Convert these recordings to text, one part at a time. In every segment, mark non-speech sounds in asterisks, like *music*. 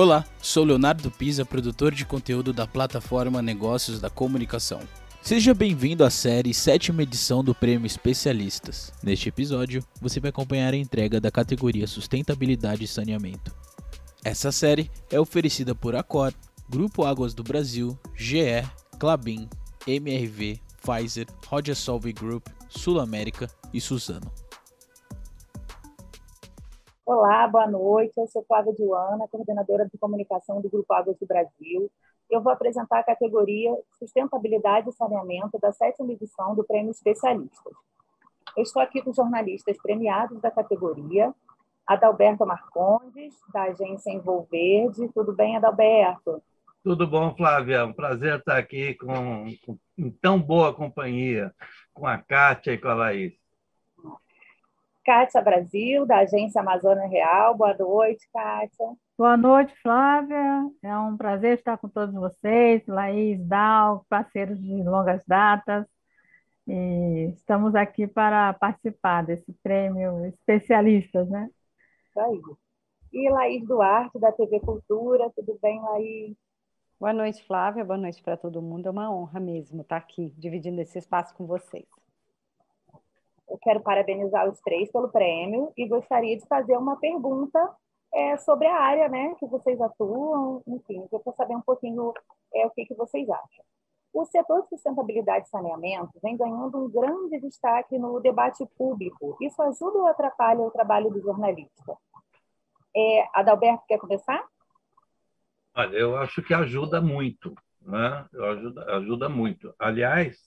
Olá, sou Leonardo Pisa, produtor de conteúdo da plataforma Negócios da Comunicação. Seja bem-vindo à série sétima edição do Prêmio Especialistas. Neste episódio, você vai acompanhar a entrega da categoria Sustentabilidade e Saneamento. Essa série é oferecida por Acor, Grupo Águas do Brasil, GE, Clabin, MRV, Pfizer, Roger Solve Group, Sul América e Suzano. Olá, boa noite. Eu sou Flávia Diana, coordenadora de comunicação do Grupo Águas do Brasil. Eu vou apresentar a categoria Sustentabilidade e Saneamento da sétima edição do Prêmio Especialistas. Eu estou aqui com jornalistas premiados da categoria, Adalberto Marcondes, da agência Envolverde. Tudo bem, Adalberto? Tudo bom, Flávia? Um prazer estar aqui com, com em tão boa companhia, com a Kátia e com a Laís. Kátia Brasil, da Agência Amazônia Real. Boa noite, Kátia. Boa noite, Flávia. É um prazer estar com todos vocês, Laís, Dal, parceiros de longas datas. E estamos aqui para participar desse prêmio especialistas, né? Isso aí. E Laís Duarte, da TV Cultura. Tudo bem, Laís? Boa noite, Flávia. Boa noite para todo mundo. É uma honra mesmo estar aqui, dividindo esse espaço com vocês. Eu quero parabenizar os três pelo prêmio e gostaria de fazer uma pergunta é, sobre a área né, que vocês atuam, enfim, quero saber um pouquinho é, o que, que vocês acham. O setor de sustentabilidade e saneamento vem ganhando um grande destaque no debate público. Isso ajuda ou atrapalha o trabalho do jornalista? É, Adalberto, quer começar? Olha, eu acho que ajuda muito. Né? Ajuda, ajuda muito. Aliás,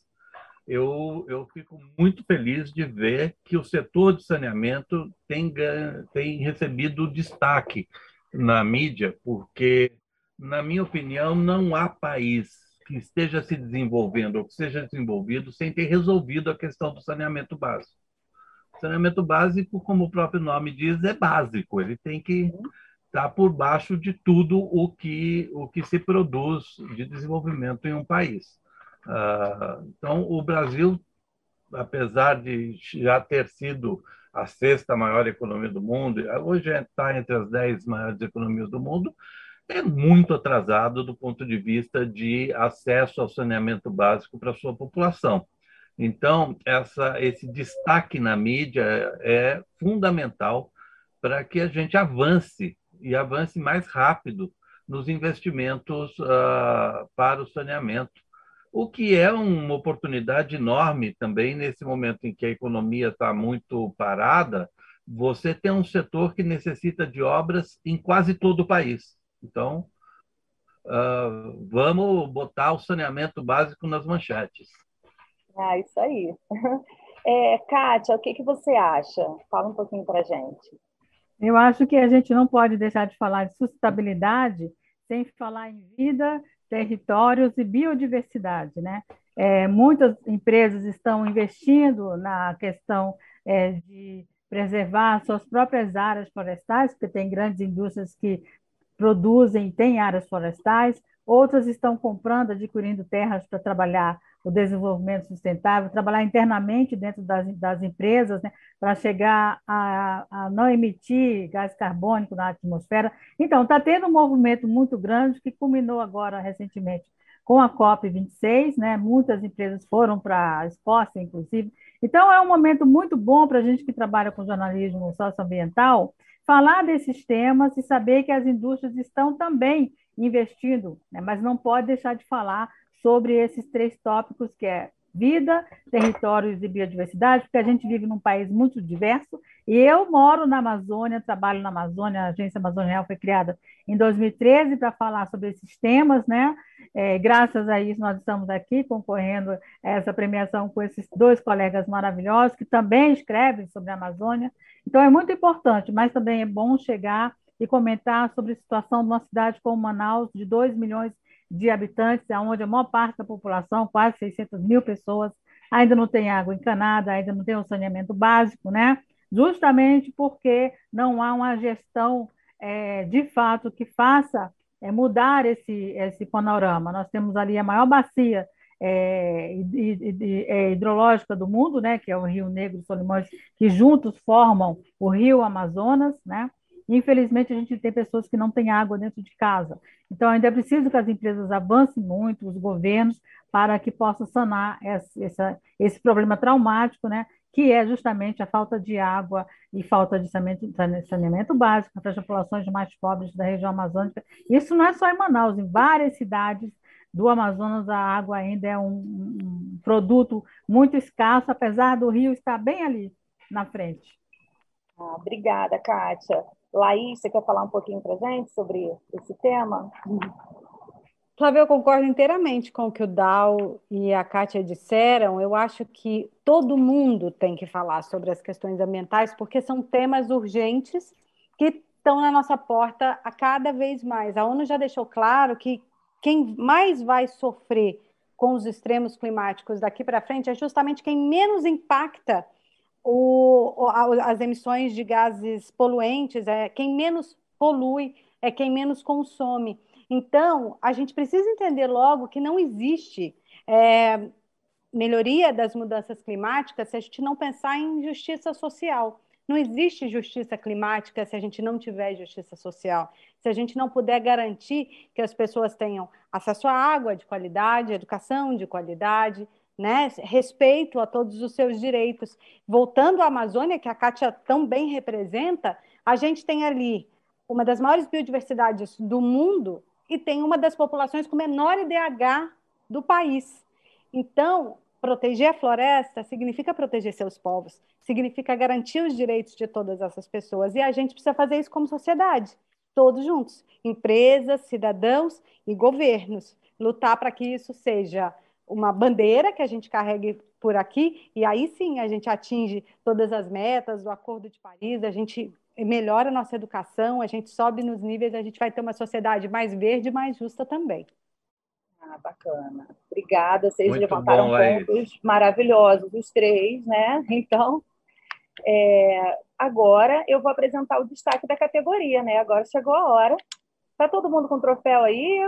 eu, eu fico muito feliz de ver que o setor de saneamento tem, tem recebido destaque na mídia, porque, na minha opinião, não há país que esteja se desenvolvendo ou que seja desenvolvido sem ter resolvido a questão do saneamento básico. O saneamento básico, como o próprio nome diz, é básico, ele tem que estar por baixo de tudo o que, o que se produz de desenvolvimento em um país. Ah, então, o Brasil, apesar de já ter sido a sexta maior economia do mundo, hoje está entre as dez maiores economias do mundo, é muito atrasado do ponto de vista de acesso ao saneamento básico para a sua população. Então, essa, esse destaque na mídia é fundamental para que a gente avance e avance mais rápido nos investimentos uh, para o saneamento o que é uma oportunidade enorme também nesse momento em que a economia está muito parada, você tem um setor que necessita de obras em quase todo o país. Então, uh, vamos botar o saneamento básico nas manchetes. Ah, isso aí. *laughs* É, Kátia, o que, que você acha? Fala um pouquinho para a gente. Eu acho que a gente não pode deixar de falar de sustentabilidade sem falar em vida territórios e biodiversidade. Né? É, muitas empresas estão investindo na questão é, de preservar suas próprias áreas florestais, porque tem grandes indústrias que produzem têm áreas florestais, outras estão comprando, adquirindo terras para trabalhar o desenvolvimento sustentável, trabalhar internamente dentro das, das empresas, né, para chegar a, a, não emitir gás carbônico na atmosfera. Então, está tendo um movimento muito grande que culminou agora recentemente com a COP26, né? muitas empresas foram para a Escócia, inclusive. Então, é um momento muito bom para a gente que trabalha com jornalismo socioambiental falar desses temas e saber que as indústrias estão também investindo, né? mas não pode deixar de falar sobre esses três tópicos, que é vida, territórios e biodiversidade, porque a gente vive num país muito diverso, e eu moro na Amazônia, trabalho na Amazônia, a Agência Amazônia Real foi criada em 2013 para falar sobre esses temas, né? É, graças a isso, nós estamos aqui concorrendo a essa premiação com esses dois colegas maravilhosos que também escrevem sobre a Amazônia. Então, é muito importante, mas também é bom chegar e comentar sobre a situação de uma cidade como Manaus, de 2 milhões de habitantes, onde a maior parte da população, quase 600 mil pessoas, ainda não tem água encanada, ainda não tem um saneamento básico, né? Justamente porque não há uma gestão é, de fato que faça é, mudar esse, esse panorama. Nós temos ali a maior bacia é, é, hidrológica do mundo, né, que é o Rio Negro e Solimões, que juntos formam o Rio Amazonas, né? Infelizmente, a gente tem pessoas que não têm água dentro de casa. Então, ainda é preciso que as empresas avancem muito, os governos, para que possam sanar esse, esse problema traumático, né? que é justamente a falta de água e falta de saneamento básico para as populações mais pobres da região amazônica. Isso não é só em Manaus, em várias cidades do Amazonas a água ainda é um, um produto muito escasso, apesar do rio estar bem ali na frente. Ah, obrigada, Kátia. Laís, você quer falar um pouquinho para gente sobre esse tema? Flávia, eu concordo inteiramente com o que o Dal e a Kátia disseram. Eu acho que todo mundo tem que falar sobre as questões ambientais, porque são temas urgentes que estão na nossa porta a cada vez mais. A ONU já deixou claro que quem mais vai sofrer com os extremos climáticos daqui para frente é justamente quem menos impacta o, as emissões de gases poluentes, é quem menos polui, é quem menos consome. Então, a gente precisa entender logo que não existe é, melhoria das mudanças climáticas se a gente não pensar em justiça social. Não existe justiça climática se a gente não tiver justiça social. Se a gente não puder garantir que as pessoas tenham acesso à água de qualidade, educação de qualidade, né? respeito a todos os seus direitos. Voltando à Amazônia, que a Kátia tão bem representa, a gente tem ali uma das maiores biodiversidades do mundo e tem uma das populações com menor IDH do país. Então, proteger a floresta significa proteger seus povos, significa garantir os direitos de todas essas pessoas. E a gente precisa fazer isso como sociedade, todos juntos, empresas, cidadãos e governos, lutar para que isso seja uma bandeira que a gente carregue por aqui, e aí sim a gente atinge todas as metas do Acordo de Paris, a gente melhora a nossa educação, a gente sobe nos níveis, a gente vai ter uma sociedade mais verde e mais justa também. Ah, bacana. Obrigada, vocês Muito levantaram bom, pontos maravilhosos, os três, né? *laughs* Então, é, agora eu vou apresentar o destaque da categoria, né? Agora chegou a hora. Tá todo mundo com troféu aí?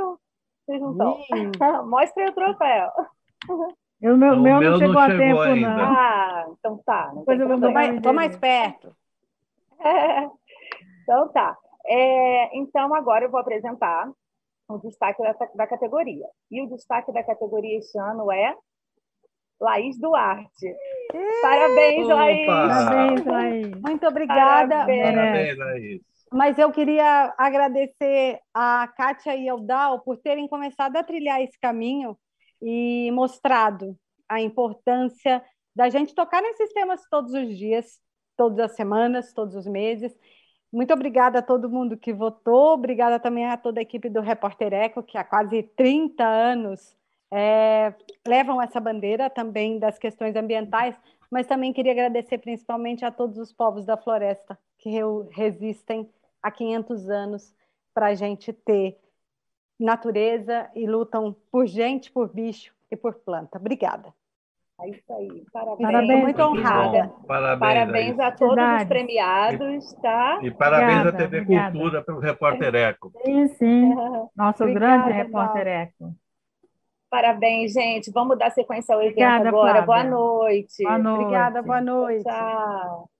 Vocês não estão? *laughs* Mostre o troféu. O meu, o meu não chegou, não chegou a tempo, ainda. não. Ah, então tá. Depois eu vou mais, tô mais perto. *laughs* então tá. É, então agora eu vou apresentar o destaque da, da categoria. E o destaque da categoria este ano é Laís Duarte. Parabéns, Opa! Laís. Parabéns, Laís. Muito obrigada. Parabéns, Parabéns Laís. Mas eu queria agradecer a Kátia e ao Dal por terem começado a trilhar esse caminho e mostrado a importância da gente tocar nesses temas todos os dias, todas as semanas, todos os meses. Muito obrigada a todo mundo que votou, obrigada também a toda a equipe do Repórter Eco, que há quase 30 anos é, levam essa bandeira também das questões ambientais, mas também queria agradecer principalmente a todos os povos da floresta que resistem há 500 anos para a gente ter natureza e lutam por gente, por bicho e por planta. Obrigada. É isso aí. Parabéns. parabéns muito honrada. Parabéns, parabéns a todos Verdade. os premiados, tá? E parabéns obrigada, à TV obrigada. Cultura pelo Repórter Eco. Sim, sim. *laughs* Nosso obrigada, grande Repórter Eco. Parabéns, gente. Vamos dar sequência ao evento obrigada, agora. Flávia. Boa noite. Boa noite. Obrigada, boa noite. Tchau.